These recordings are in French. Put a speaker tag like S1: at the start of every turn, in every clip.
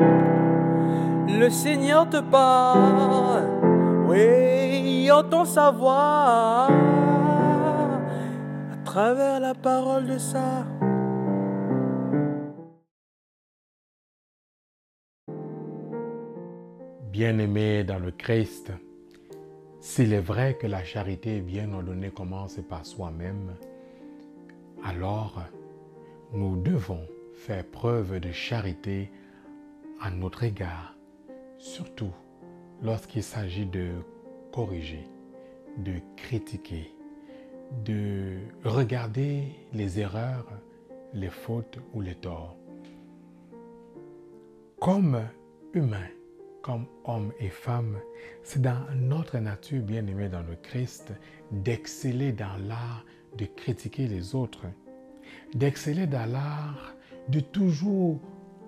S1: Le Seigneur te parle, oui, entend sa voix à travers la parole de ça.
S2: Bien-aimé dans le Christ, s'il est vrai que la charité bien ordonnée commence par soi-même, alors nous devons faire preuve de charité à notre égard, surtout lorsqu'il s'agit de corriger, de critiquer, de regarder les erreurs, les fautes ou les torts. Comme humain, comme hommes et femmes, c'est dans notre nature bien-aimée dans le Christ d'exceller dans l'art de critiquer les autres, d'exceller dans l'art de toujours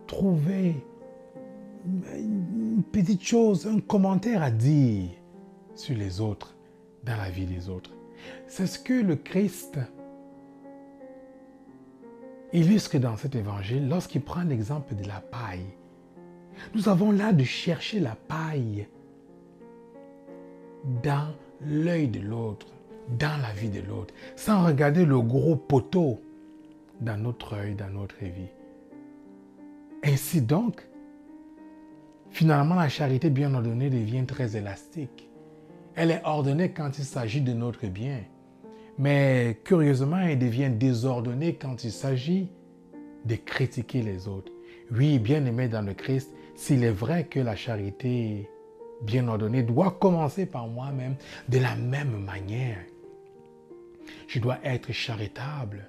S2: trouver une petite chose, un commentaire à dire sur les autres, dans la vie des autres. C'est ce que le Christ illustre dans cet évangile lorsqu'il prend l'exemple de la paille. Nous avons là de chercher la paille dans l'œil de l'autre, dans la vie de l'autre, sans regarder le gros poteau dans notre œil, dans notre vie. Ainsi donc, finalement, la charité bien ordonnée devient très élastique. Elle est ordonnée quand il s'agit de notre bien. Mais curieusement, elle devient désordonnée quand il s'agit de critiquer les autres. Oui, bien aimé dans le Christ, s'il est vrai que la charité bien ordonnée doit commencer par moi-même de la même manière. Je dois être charitable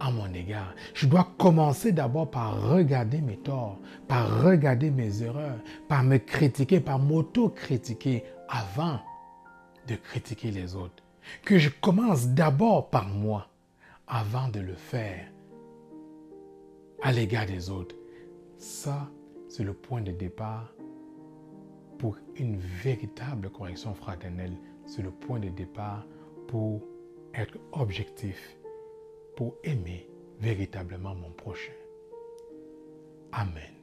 S2: à mon égard. Je dois commencer d'abord par regarder mes torts, par regarder mes erreurs, par me critiquer, par m'auto-critiquer avant de critiquer les autres. Que je commence d'abord par moi avant de le faire à l'égard des autres. Ça, c'est le point de départ pour une véritable correction fraternelle. C'est le point de départ pour être objectif, pour aimer véritablement mon prochain. Amen.